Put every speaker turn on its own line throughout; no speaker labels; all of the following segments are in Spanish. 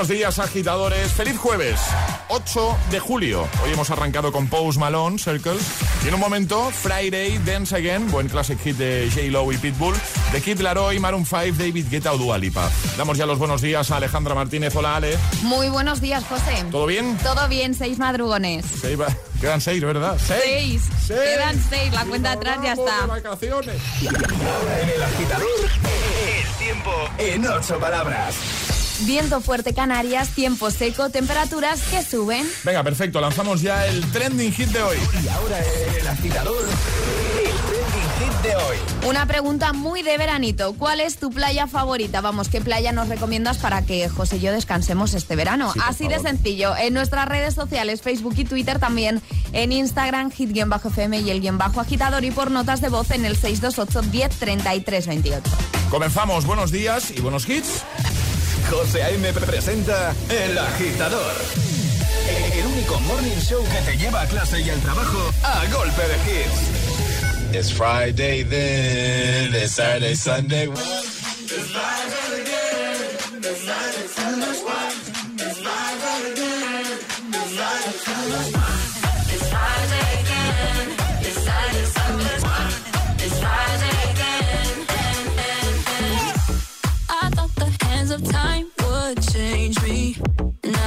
Buenos días, agitadores. Feliz jueves, 8 de julio. Hoy hemos arrancado con Pose Malone, Circles. Y en un momento, Friday, Dance Again, buen classic hit de J-Lo y Pitbull. De Kid Laroi, Maroon 5, David Guetta o Dua Lipa. Damos ya los buenos días a Alejandra Martínez. Hola, Ale.
Muy buenos días, José.
¿Todo bien?
Todo bien, seis madrugones.
Quedan seis, ¿verdad?
Seis. Quedan seis, la cuenta atrás ya está.
vacaciones. en el agitador, el tiempo en ocho palabras.
Viento fuerte Canarias, tiempo seco, temperaturas que suben.
Venga, perfecto, lanzamos ya el trending hit de hoy.
Y ahora el agitador, el trending hit de hoy.
Una pregunta muy de veranito. ¿Cuál es tu playa favorita? Vamos, ¿qué playa nos recomiendas para que José y yo descansemos este verano? Así de sencillo. En nuestras redes sociales, Facebook y Twitter también. En Instagram, hit-fm y el guion bajo agitador y por notas de voz en el 628 10 28.
Comenzamos, buenos días y buenos hits.
José A.M. presenta El Agitador. El único morning show que te lleva a clase y al trabajo a golpe de hits.
It's Friday then, it's Saturday, Sunday. time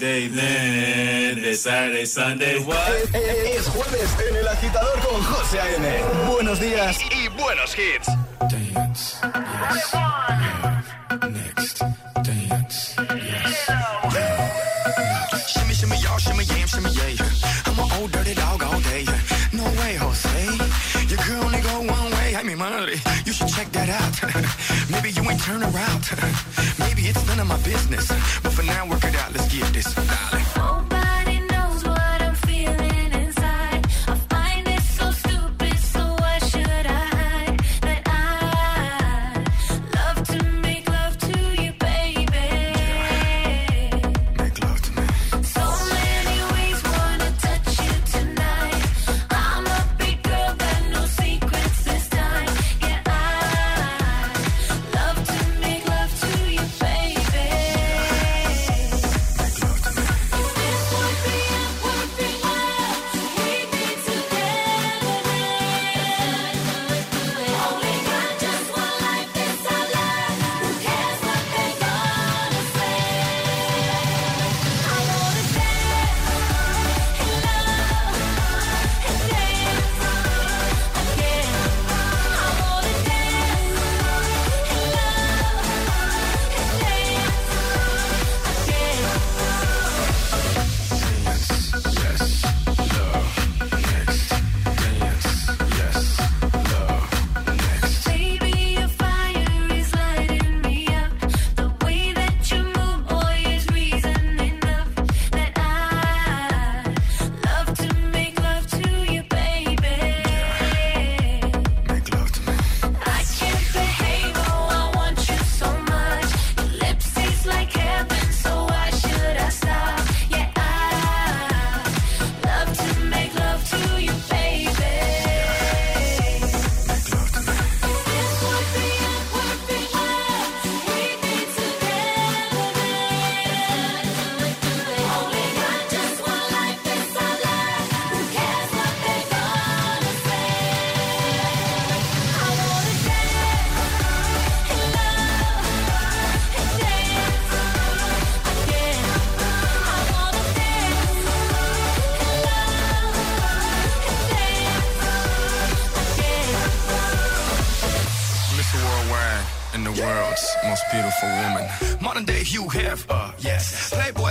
Saturday, Monday, Saturday, Sunday, what?
Es jueves en El Agitador con José A.M. Buenos días y, buenos hits.
Dance, yes,
yeah. we turn around? Maybe it's none of my business. But for now, work it out. Let's get this. Darling.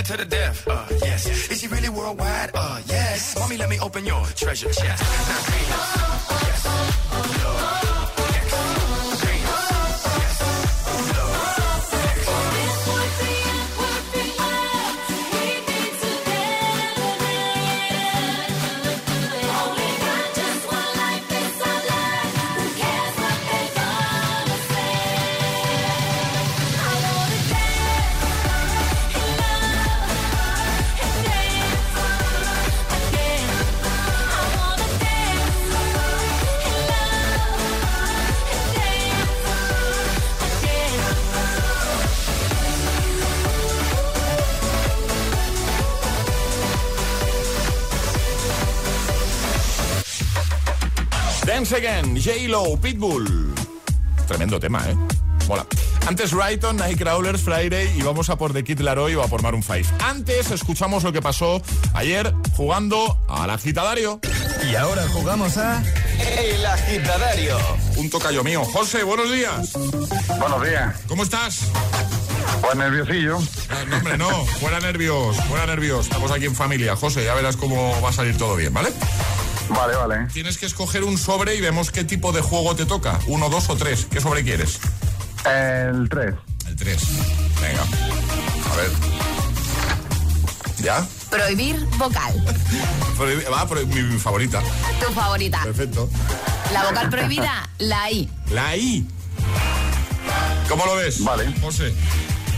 To
the death, uh, yes. Is he really worldwide? Uh, yes. Mommy, let me open your treasure chest. Now,
Dance Again, J-Lo, Pitbull. Tremendo tema, ¿eh? Mola. Antes Brighton, Nightcrawlers, Friday y vamos a por The Kid Laroi o a por Maroon 5. Antes escuchamos lo que pasó ayer jugando al agitadario.
Y ahora jugamos a El Agitadario.
Un tocayo mío. José, buenos días.
Buenos días.
¿Cómo estás?
Pues nerviosillo.
Ah, No, hombre, no. Fuera nervios, fuera nervios. Estamos aquí en familia. José, ya verás cómo va a salir todo bien, ¿vale?
Vale, vale.
Tienes que escoger un sobre y vemos qué tipo de juego te toca. Uno, dos o tres. ¿Qué sobre quieres?
El 3.
El 3. Venga. A ver. ¿Ya?
Prohibir vocal.
Va, por mi, mi favorita.
Tu favorita.
Perfecto.
La vocal prohibida, la I.
La I. ¿Cómo lo ves?
Vale.
José.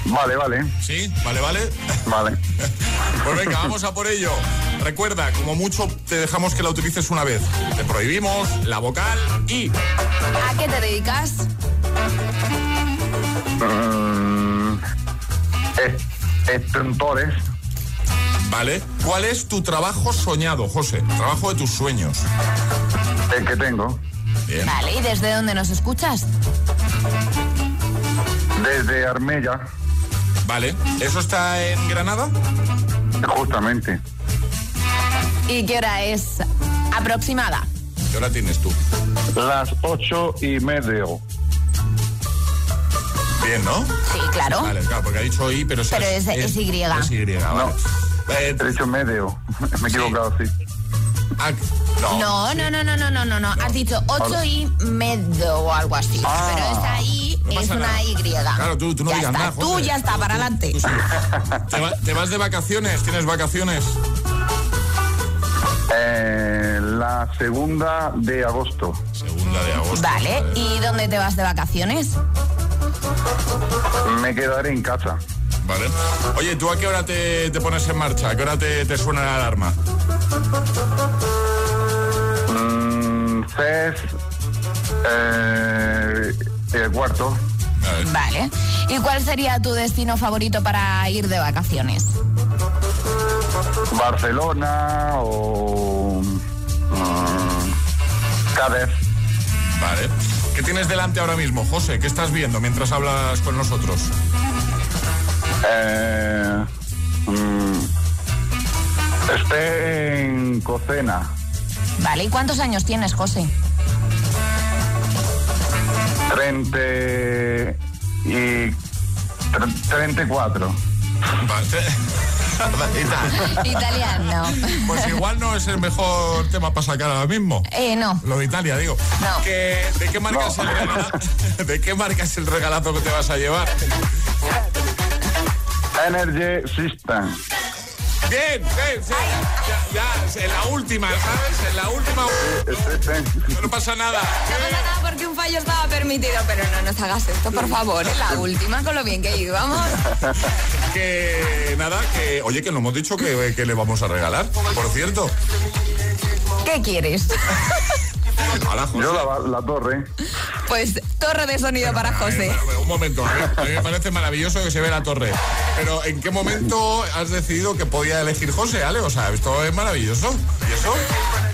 Vale, vale.
¿Sí? ¿Vale, vale?
Vale.
Pues venga, vamos a por ello. Recuerda, como mucho te dejamos que la utilices una vez. Te prohibimos la vocal I.
¿A qué te dedicas?
Extintores.
¿Vale? ¿Cuál es tu trabajo soñado, José? Trabajo de tus sueños.
El que tengo.
Bien.
Vale, ¿y desde dónde nos escuchas?
Desde Armella,
Vale. ¿Eso está en Granada?
justamente.
¿Y qué hora es aproximada?
¿Qué hora tienes tú?
Las ocho y medio.
Bien, ¿no?
Sí, claro.
Vale, claro, porque ha dicho I, pero,
Pero es- es Y.
Es Y, vale. Eh,
He dicho medio. Me he equivocado, sí.
ah, no.
No, no, no, no, no, no, no, no. Has dicho 8 y medio o algo así.
Ah.
Pero esta I
No
es una
nada.
Y.
Claro, tú- tú no
ya
digas
está,
nada,
Tú ya está, para adelante.
¿Te, va- te vas de vacaciones? ¿Tienes vacaciones?
Eh, la segunda de agosto.
Segunda de agosto.
Vale, ¿y dónde te vas de vacaciones?
Me quedaré en casa.
Vale. Oye, ¿tú a qué hora te, te pones en marcha? ¿A qué hora te, te suena la alarma?
Mm, CES. Eh, el cuarto.
Vale. ¿Y cuál sería tu destino favorito para ir de vacaciones?
Barcelona o. mm, Cádiz.
Vale. ¿Qué tienes delante ahora mismo, José? ¿Qué estás viendo mientras hablas con nosotros?
Eh, mm, esté en cocina.
Vale, ¿y cuántos años tienes, José?
30 y. tre- 34.
Vale.
Italiano.
Pues igual no es el mejor tema para sacar ahora mismo.
Eh, no.
Lo de Italia, digo.
No.
¿de, qué marca es el regalazo, ¿De qué marca es el regalazo que te vas a llevar?
Energy System.
Bien, bien, sí. Ya, ya, en la última, ¿sabes? En la última. No pasa nada.
No pasa nada porque un fallo estaba permitido, pero no nos hagas esto, por favor. En la última, con lo bien que íbamos.
Que nada, que. Oye, que nos hemos dicho que, que le vamos a regalar, por cierto.
¿Qué quieres?
Hola, José.
Yo la, la torre.
Pues torre de sonido para José.
A ver, Un momento, a mí me parece maravilloso que se ve la torre. Pero ¿en qué momento has decidido que podía elegir José, Ale? O sea, esto es maravilloso. ¿Y eso?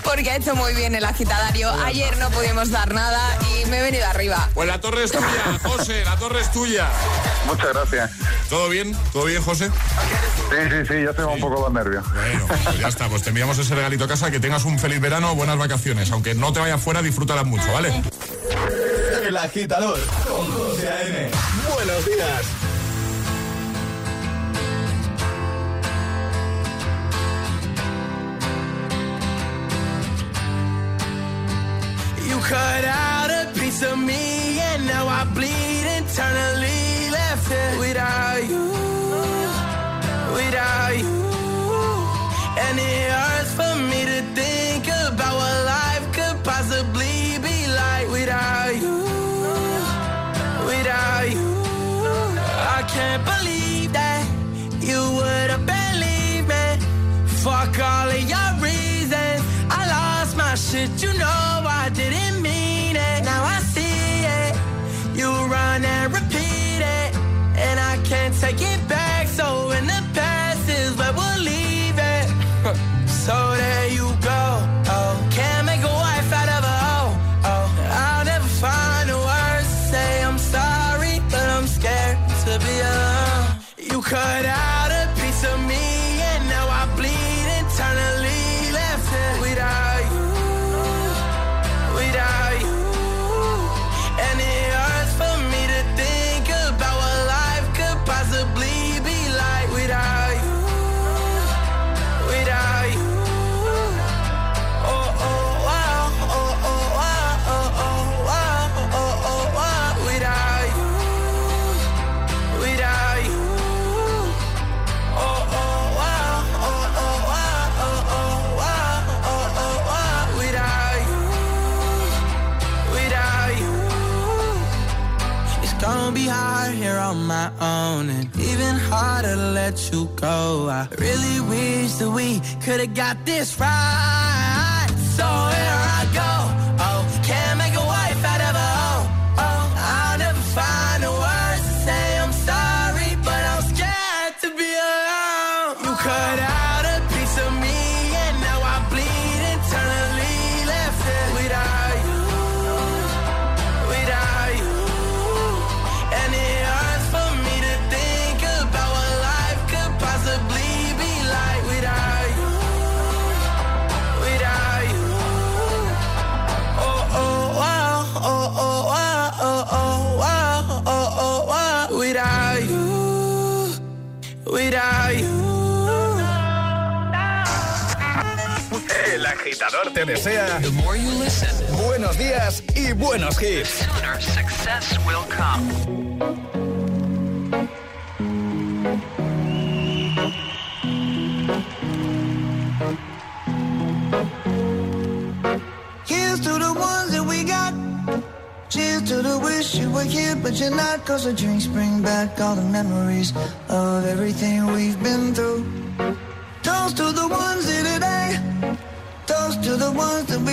Porque ha hecho muy bien el agitadario. Ayer no pudimos dar nada y me he venido arriba.
Pues la torre es tuya, José, la torre es tuya.
Muchas gracias.
¿Todo bien? ¿Todo bien, José?
Sí, sí, sí, ya tengo un poco los nervios.
Bueno, pues ya está, pues te enviamos ese regalito a casa, que tengas un feliz verano, buenas vacaciones. Aunque no te vayas fuera, disfrútalas mucho, ¿vale?
El
agitador con José A.M. Buenos días.
Cut out a piece of me and now I bleed internally got this right.
Agitador te desea buenos días y buenos hits.
success will come.
Here's to the ones that we got. Cheers to the wish you were here, but you're not. Cause the drinks bring back all the memories of everything we've been through.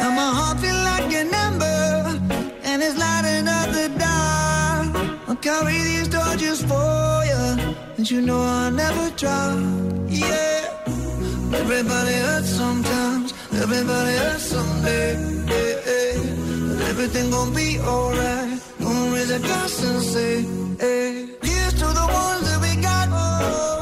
Now my heart feel like an ember and it's lighting up the dark. I'll carry these torches for you, and you know I'll never drop. Yeah. Everybody hurts sometimes, everybody hurts someday. But everything gon' be alright. Gonna raise a glass and say, hey. Here's to the ones that we got. The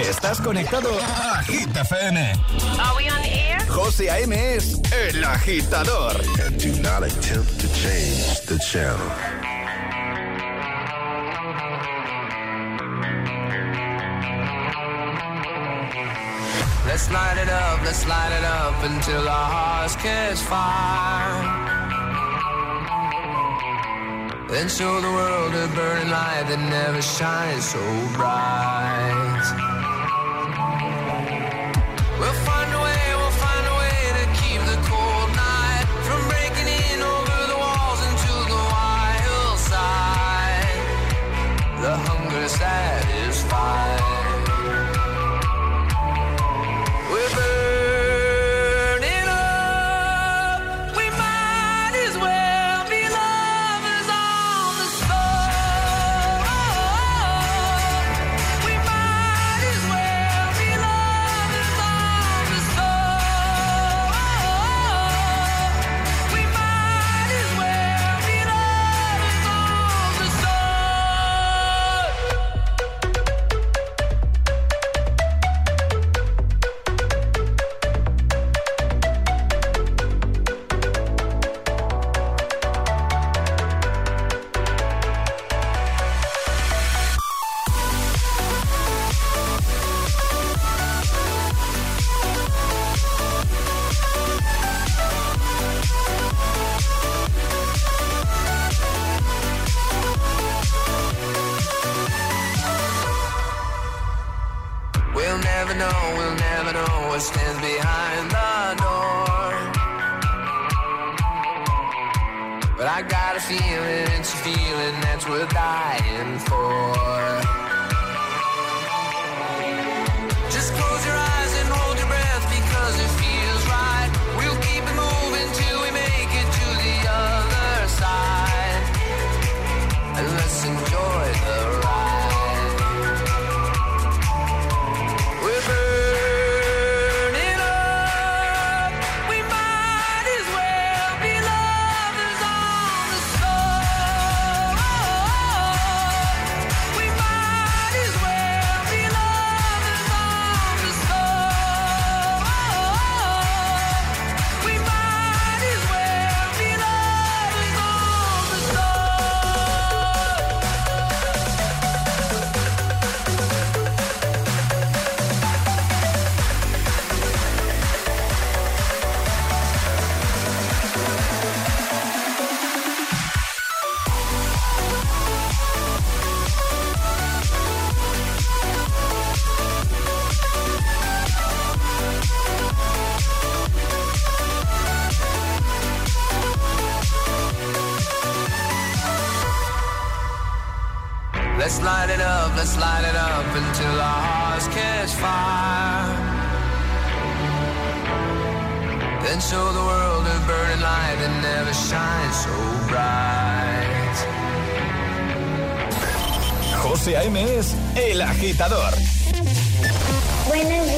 Estás conectado a Hit FM.
Are we on air?
José A.M. es el agitador.
And do not attempt to change the channel.
Let's light it up, let's light it up until our hearts catch fire. Then show the world a burning light that never shines so bright. Up until our hearts catch fire. Then show the world a burning light that never shines so bright.
José A.M. es el agitador.
Buenos días,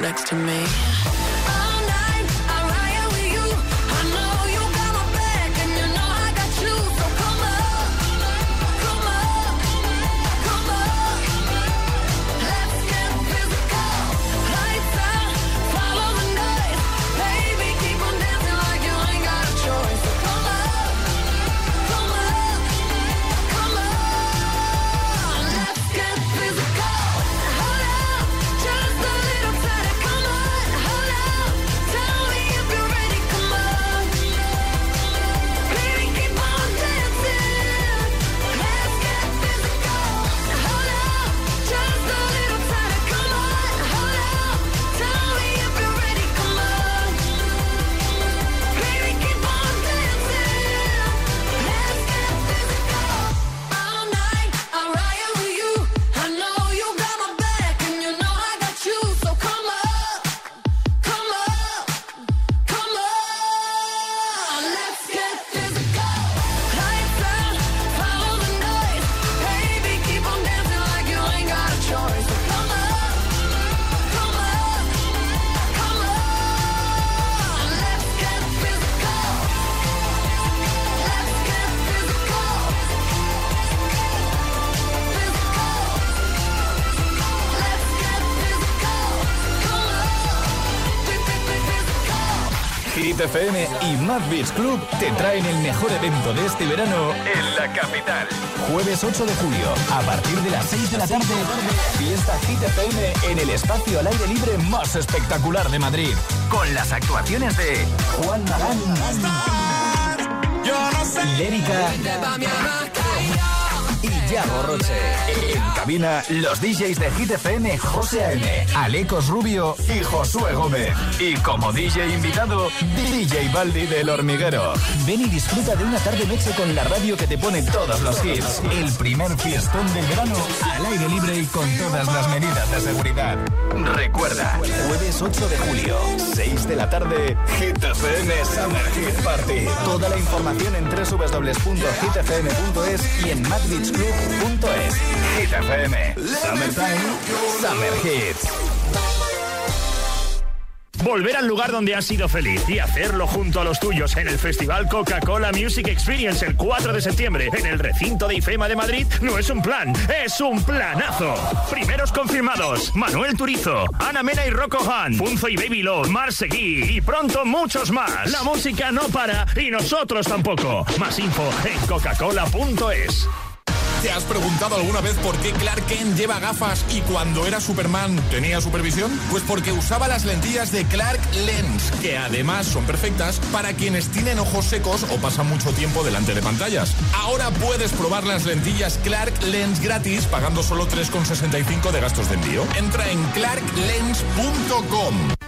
Next to me?
Club te traen el mejor evento de este verano en la capital. Jueves 8 de julio, a partir de las 6 de la tarde, fiesta Hit FM en el espacio al aire libre más espectacular de Madrid. Con las actuaciones de Juan Magán, Lérica y Yago Roche. En cabina, los DJs de Hit FM, José A.M., Alecos Rubio y Josué Gómez. Y como DJ invitado, DJ Baldi del Hormiguero. Ven y disfruta de una tarde-noche con la radio que te pone todos los hits. El primer fiestón del verano, al aire libre y con todas las medidas de seguridad. Recuerda, jueves 8 de julio, 6 de la tarde, Hit Summer Hit Party. Toda la información en www.hitfm.es y en madbeachclub.es. Hit FM, Summertime, Summer Hits.
Volver al lugar donde has sido feliz y hacerlo junto a los tuyos en el Festival Coca-Cola Music Experience el 4 de septiembre en el recinto de IFEMA de Madrid no es un plan, es un planazo. Primeros confirmados: Manuel Turizo, Ana Mena y Rocco Han, Punzo y Baby Love, Mar Seguí y pronto muchos más. La música no para y nosotros tampoco. Más info en coca-cola.es.
¿Te has preguntado alguna vez por qué Clark Kent lleva gafas y cuando era Superman tenía supervisión? Pues porque usaba las lentillas de Clark Lens, que además son perfectas para quienes tienen ojos secos o pasan mucho tiempo delante de pantallas. Ahora puedes probar las lentillas Clark Lens gratis pagando solo 3,65 de gastos de envío. Entra en clarklens.com.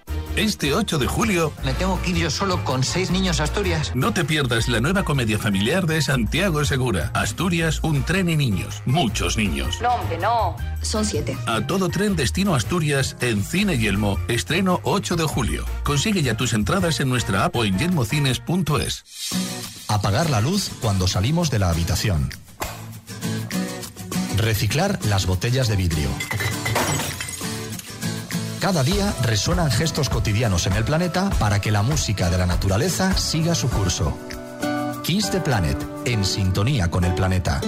Este 8 de julio...
¿Me tengo que ir yo solo con seis niños a Asturias?
No te pierdas la nueva comedia familiar de Santiago Segura. Asturias, un tren y niños. Muchos niños.
No, hombre, no. Son siete.
A todo tren destino Asturias en Cine Yelmo. Estreno 8 de julio. Consigue ya tus entradas en nuestra app o en yelmocines.es.
Apagar la luz cuando salimos de la habitación. Reciclar las botellas de vidrio. Cada día resuenan gestos cotidianos en el planeta para que la música de la naturaleza siga su curso. Kiss the Planet, en sintonía con el planeta.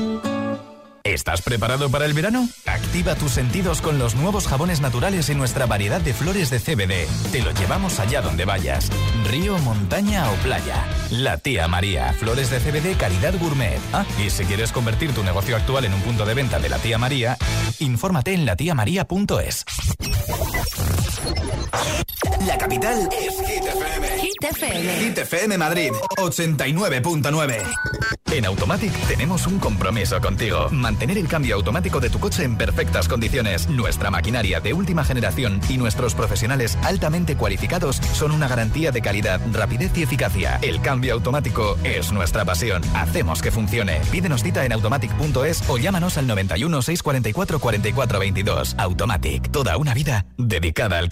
¿Estás preparado para el verano? Activa tus sentidos con los nuevos jabones naturales en nuestra variedad de flores de CBD. Te lo llevamos allá donde vayas. Río, montaña o playa. La tía María. Flores de CBD calidad gourmet. Ah, y si quieres convertir tu negocio actual en un punto de venta de la tía María, infórmate en latiamaría.es. Yeah.
La capital es Hit FM.
Hit FM.
Hit FM Madrid, 89.9.
En Automatic tenemos un compromiso contigo. Mantener el cambio automático de tu coche en perfectas condiciones. Nuestra maquinaria de última generación y nuestros profesionales altamente cualificados son una garantía de calidad, rapidez y eficacia. El cambio automático es nuestra pasión. Hacemos que funcione. Pídenos cita en automatic.es o llámanos al 91 644 44 22. Automatic. Toda una vida dedicada al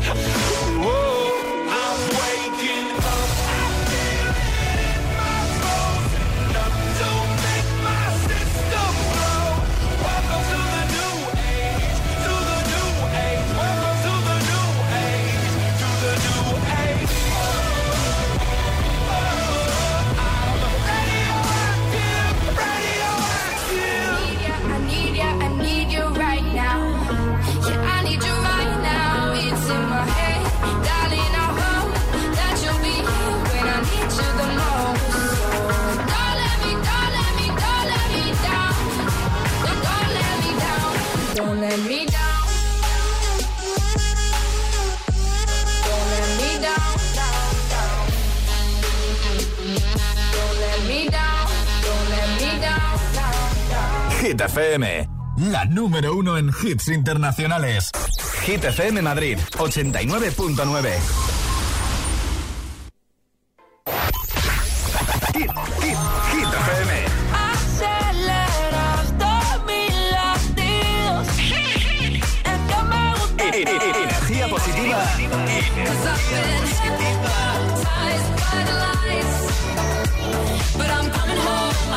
Yeah.
Hit la número uno en hits internacionales.
Hit FM Madrid, 89.9.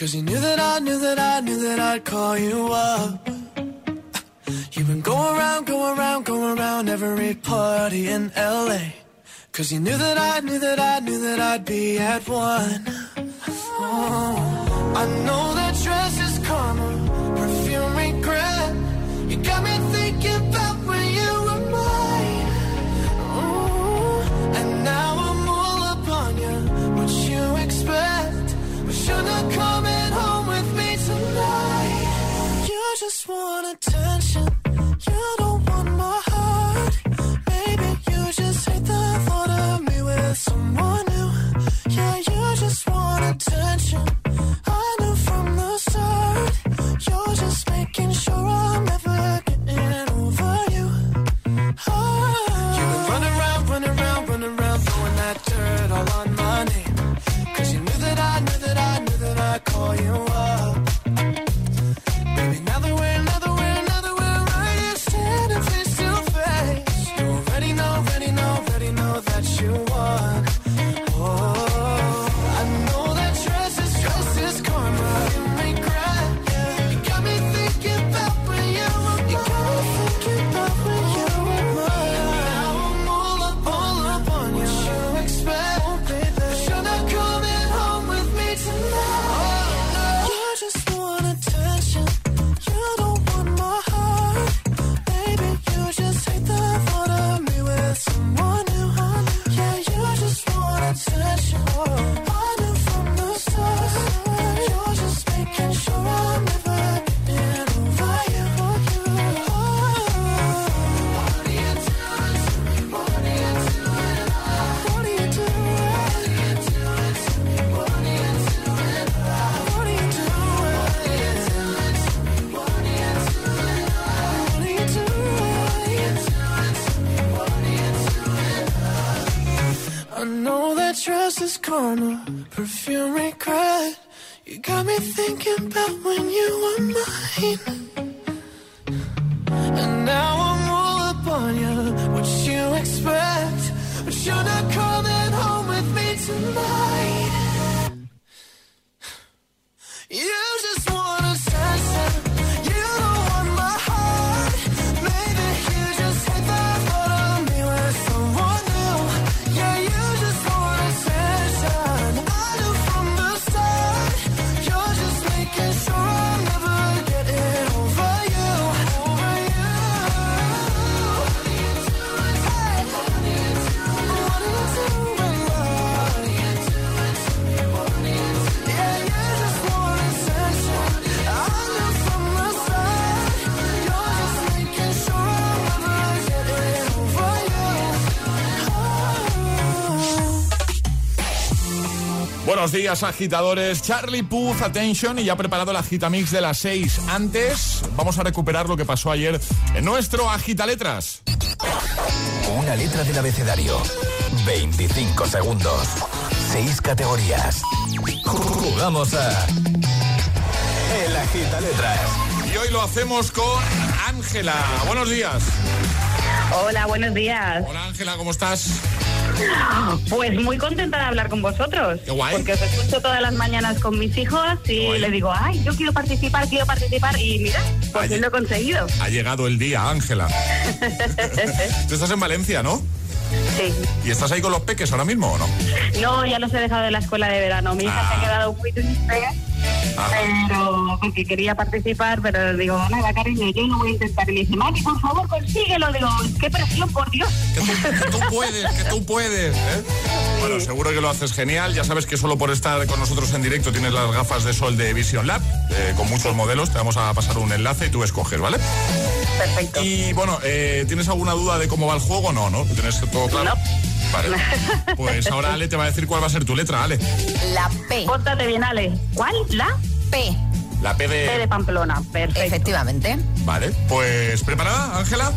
Cause you knew that I knew that I knew that I'd call you up. You've been going around, going around, going around every party in LA. Cause you knew that I knew that I knew that I'd be at one. Oh, I know that dress is karma, perfume regret. You got me thinking about when you were mine. Ooh, and now I'm all up on you. What you expect? But you're not coming just want attention. You don't want my heart. Maybe you just hate the thought of me with someone new. Yeah, you just want attention. I knew from the start. You're just making sure I'm never getting over you. Oh. You've been running around, running around, running around, throwing that dirt all on my name. Cause you knew that I knew that I knew that I'd call you up.
dream. Días, agitadores. Charlie Puth, attention, y ya ha preparado la agitamix de las 6. Antes, vamos a recuperar lo que pasó ayer en nuestro Agitaletras.
Una letra del abecedario. 25 segundos. 6 categorías. Jugamos a. El Agita Letras.
Y hoy lo hacemos con Ángela. Buenos días.
Hola, buenos días.
Hola Ángela, ¿cómo estás?
Pues muy contenta de hablar con vosotros.
Guay.
Porque os escucho todas las mañanas con mis hijos y
guay.
le digo, ay, yo quiero participar, quiero participar. Y mira, pues lo he conseguido.
Ha llegado el día, Ángela. Tú estás en Valencia, ¿no?
Sí.
¿Y estás ahí con los peques ahora mismo o no?
No, ya los he dejado de la escuela de verano. Mi hija se ha quedado muy triste, pero porque quería participar, pero digo, nada, cariño, yo no voy a intentar. Y me dice, mami, por favor, consíguelo. Digo, qué presión, por Dios.
Que tú puedes, que tú puedes. ¿eh? Bueno, seguro que lo haces genial. Ya sabes que solo por estar con nosotros en directo tienes las gafas de sol de Vision Lab, eh, con muchos modelos. Te vamos a pasar un enlace y tú escoges, ¿vale?
Perfecto.
Y bueno, eh, ¿tienes alguna duda de cómo va el juego? No, ¿no? ¿Lo ¿Tienes todo claro? Vale. Pues ahora Ale te va a decir cuál va a ser tu letra, Ale.
La P.
Pórtate bien, Ale. ¿Cuál? La
P.
La P de...
P de Pamplona. Perfecto.
Efectivamente.
Vale, pues ¿preparada, Ángela?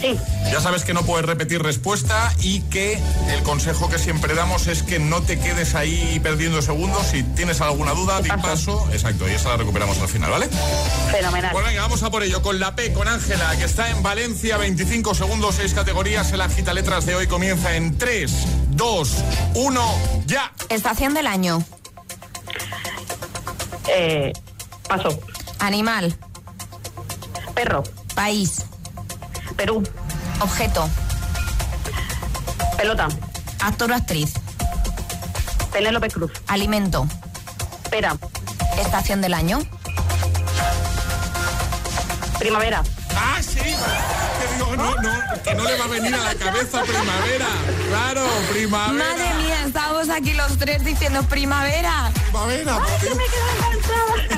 Sí.
Ya sabes que no puedes repetir respuesta y que el consejo que siempre damos es que no te quedes ahí perdiendo segundos. Si tienes alguna duda, di paso. Exacto, y esa la recuperamos al final, ¿vale?
Fenomenal.
Pues venga, vamos a por ello con la P, con Ángela, que está en Valencia, 25 segundos, 6 categorías. El agita letras de hoy comienza en 3, 2, 1, ya.
Estación del año.
Eh, paso.
Animal.
Perro.
País.
Perú.
Objeto.
Pelota.
Actor o actriz.
Penélope Cruz.
Alimento.
Pera.
Estación del año.
Primavera.
¡Ah, sí! Que digo, no, no, que no le va a venir a la cabeza primavera. Claro, primavera.
Madre mía, estábamos aquí los tres diciendo primavera.
Primavera,
Ay, me quedo.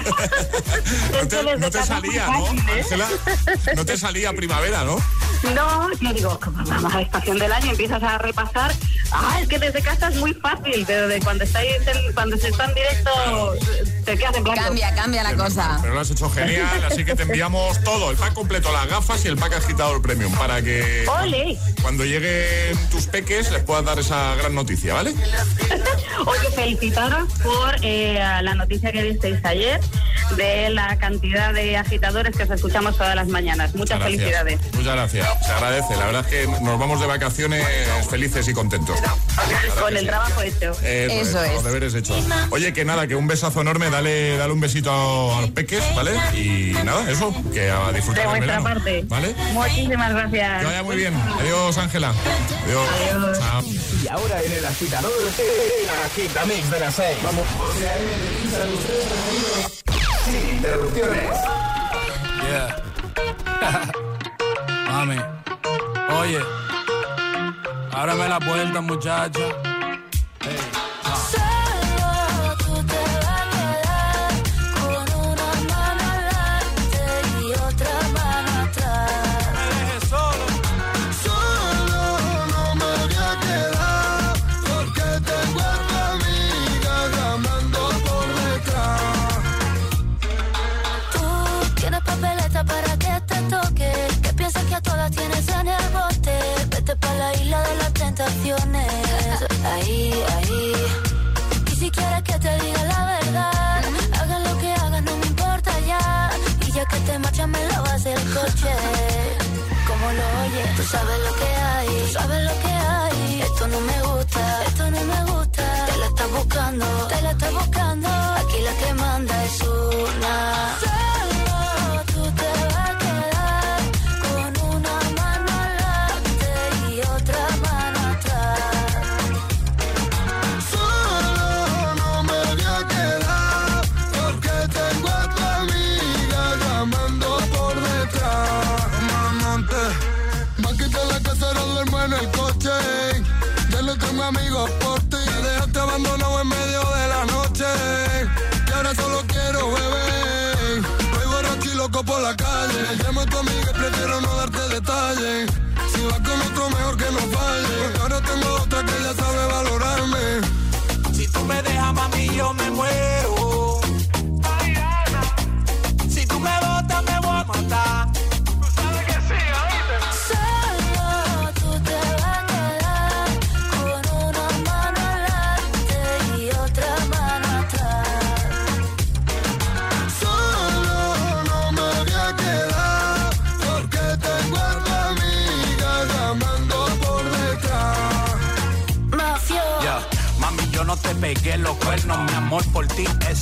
No te, no te salía, ¿no, Ángela? No te salía primavera, ¿no?
No, yo digo, vamos a la estación del año, empiezas a repasar. Ah, es que desde casa es muy fácil, pero de cuando estáis en- cuando se está en directo te quedas en blanco.
Cambia, cambia la cosa.
Pero lo has hecho genial, así que te enviamos todo, el pack completo, las gafas y el pack agitador premium, para que
¡Ole!
cuando lleguen tus peques les puedas dar esa gran noticia, ¿vale?
Oye, felicitaros por eh, la noticia que disteis ayer de la cantidad de agitadores que os escuchamos todas las mañanas. Muchas felicidades.
Muchas gracias, se agradece. La verdad es que nos vamos de vacaciones felices y contentos.
Con el trabajo hecho.
Eso, es, Los deberes hechos. Oye, que nada, que un besazo enorme, dale, dale un besito a, a los peques, ¿vale? Y nada, eso, que a
De
disfrutar del
vuestra
verano.
parte.
¿Vale?
Muchísimas gracias.
Que vaya muy bien. Adiós, Ángela. Adiós. Chao.
Y ahora en el agitador, el agitamix de las 6. Vamos. Sin interrupciones.
Yeah. Mami, oye, ábrame la puerta, muchacha.
Como lo oyes, tú sabes lo que hay. Tú sabes lo que hay. Esto no me gusta, esto no me gusta. Te la estás buscando, te la estás buscando. Aquí la que manda es una.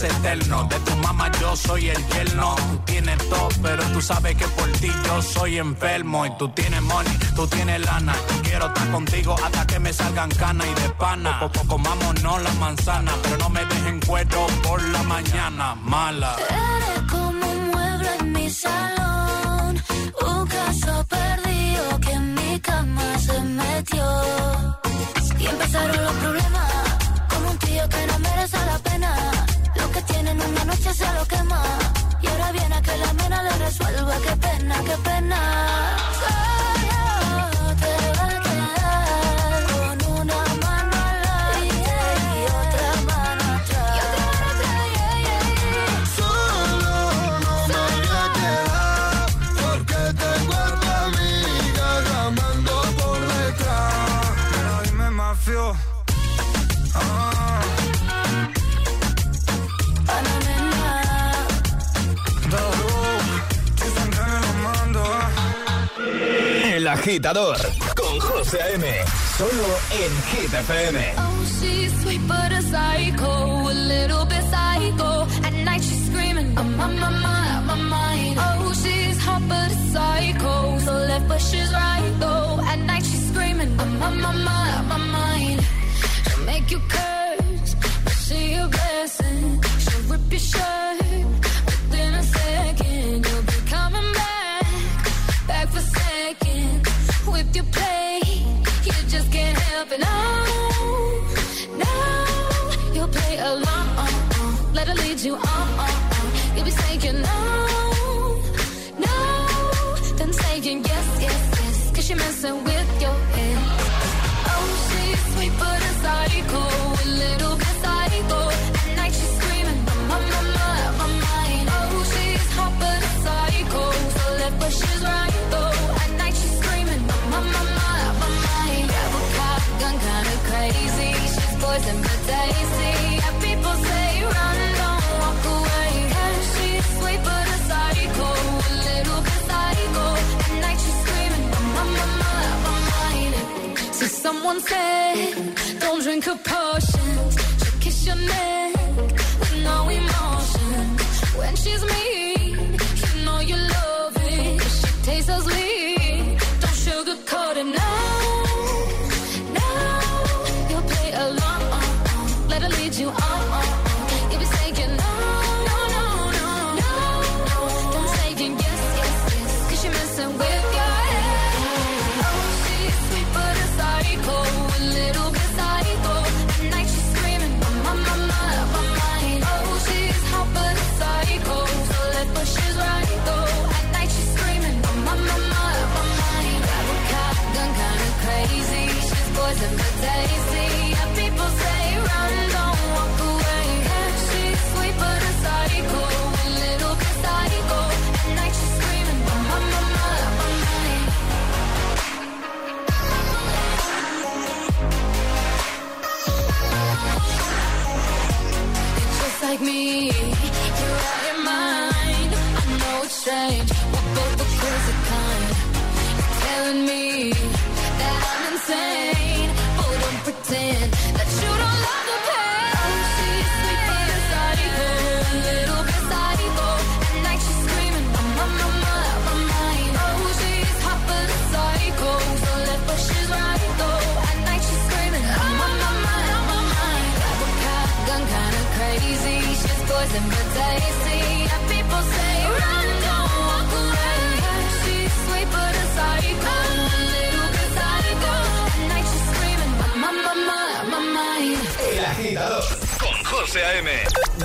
Eterno. De tu mamá yo soy el yerno. Tú tienes todo, pero tú sabes que por ti yo soy enfermo. Y tú tienes money, tú tienes lana. Quiero estar contigo hasta que me salgan canas y de pana. Poco comámonos la manzana, pero no me dejen cuero por la mañana. Mala.
Eres como un mueble en mi salón, un caso perdido que en mi cama se metió. Y empezaron los problemas, como un tío que no merece la pena. Que tienen una noche se lo quema. Y ahora viene a que la mena le resuelva. Qué pena, qué pena. Solo con
José A.M. Solo en Hit.
Oh, she's sweet but a psycho, a little bit psycho. At night she's screaming, I'm on my mind, my mind. Oh, she's hot but a psycho, so left but she's right though. At night she's screaming, I'm on my mind, my mind. She'll make you curse, but she a blessing. She'll rip your shirt Your play, you just can't help it. No, no, you'll play along. Let her lead you on. Poison but tasty. People say run, don't walk away. Yeah, she's sweet but a psycho, a little bit psycho. At night she's screaming, I'm on my mind, my mind. So someone said, don't drink her potions. She'll kiss your neck with no emotion. When she's mean, me.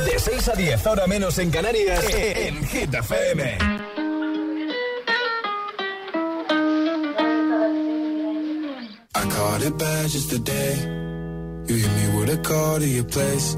De 6 a 10, ahora menos en Canarias, en Hit FM.
I caught it bad just today. You hit me with a call to your place.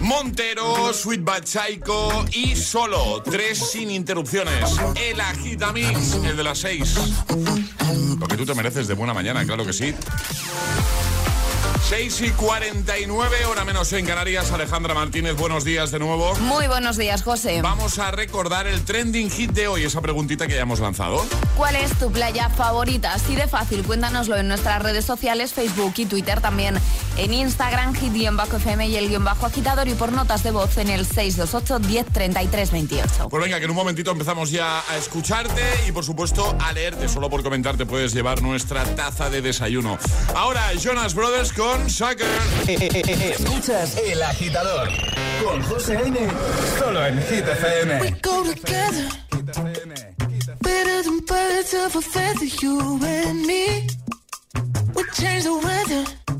Montero, Sweet Bad y solo tres sin interrupciones. El Agitamix, el de las seis. Lo que tú te mereces de buena mañana, claro que sí. 6 y 49, hora menos en Canarias. Alejandra Martínez, buenos días de nuevo.
Muy buenos días, José.
Vamos a recordar el trending hit de hoy, esa preguntita que ya hemos lanzado.
¿Cuál es tu playa favorita? Así de fácil, cuéntanoslo en nuestras redes sociales, Facebook y Twitter, también en Instagram, hit-fm y el guion bajo agitador y por notas de voz en el 628 10 33 28.
Pues venga, que en un momentito empezamos ya a escucharte y por supuesto a leerte. Solo por comentarte puedes llevar nuestra taza de desayuno. Ahora, Jonas Brothers con Sucker.
Escuchas El Agitador con José A.M. Solo en Hit FM.
We go together. Better than birds of a feather, you and me. We change the weather.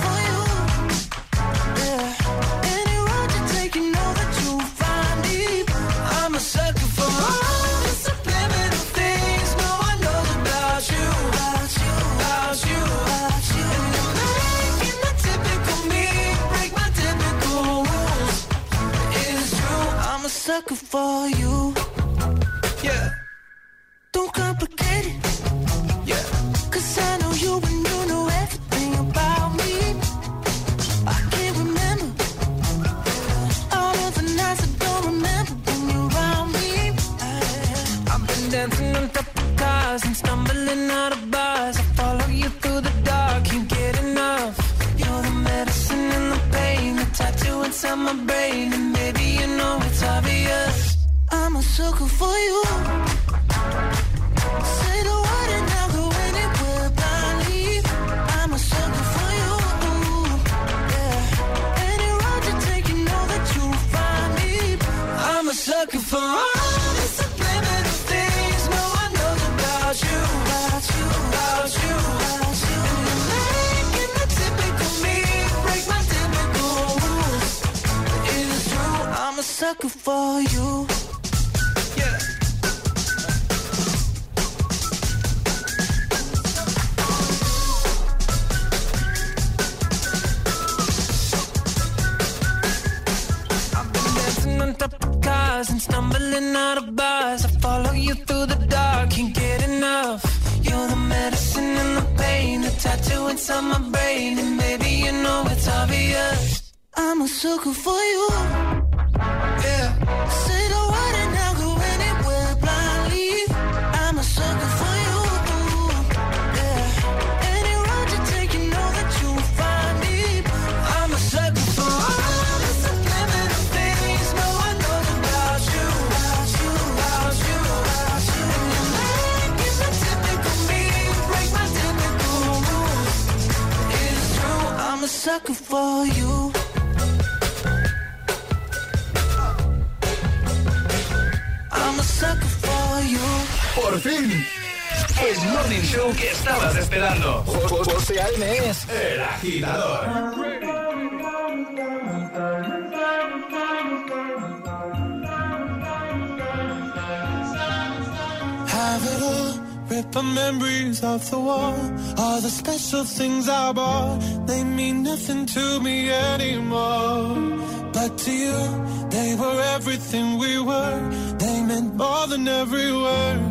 sucker for you.
Show que estabas esperando. Jo- José A.M. es el agitador.
Have it all, rip the memories off the wall. All the special things I bought, they mean nothing to me anymore. But to you, they were everything we were. They meant more than every word.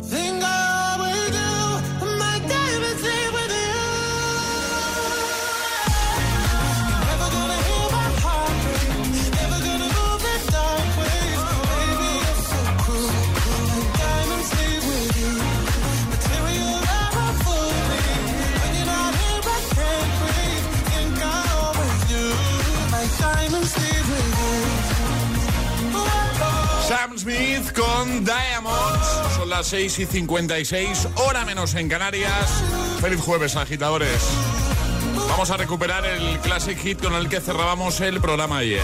Smith con Diamonds. Son las 6 y 56, hora menos en Canarias. Feliz jueves, agitadores. Vamos a recuperar el classic hit con el que cerrábamos el programa ayer.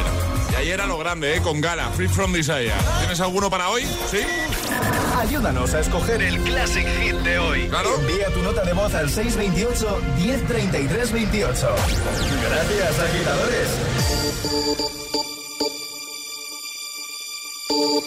Y ayer a lo grande, ¿eh? con Gala, Free From Desire. ¿Tienes alguno para hoy? ¿Sí?
Ayúdanos a escoger el Classic Hit de hoy.
Claro.
Envía tu nota de voz al 628 1033 28. Gracias, agitadores.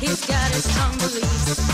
he's got his strong beliefs.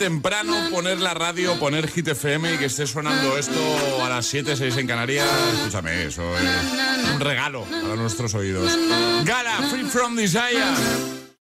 Temprano, poner la radio, poner Hit FM y que esté sonando esto a las 7, 6 en Canarias. Escúchame, eso es un regalo para nuestros oídos. Gala, Free From Desire.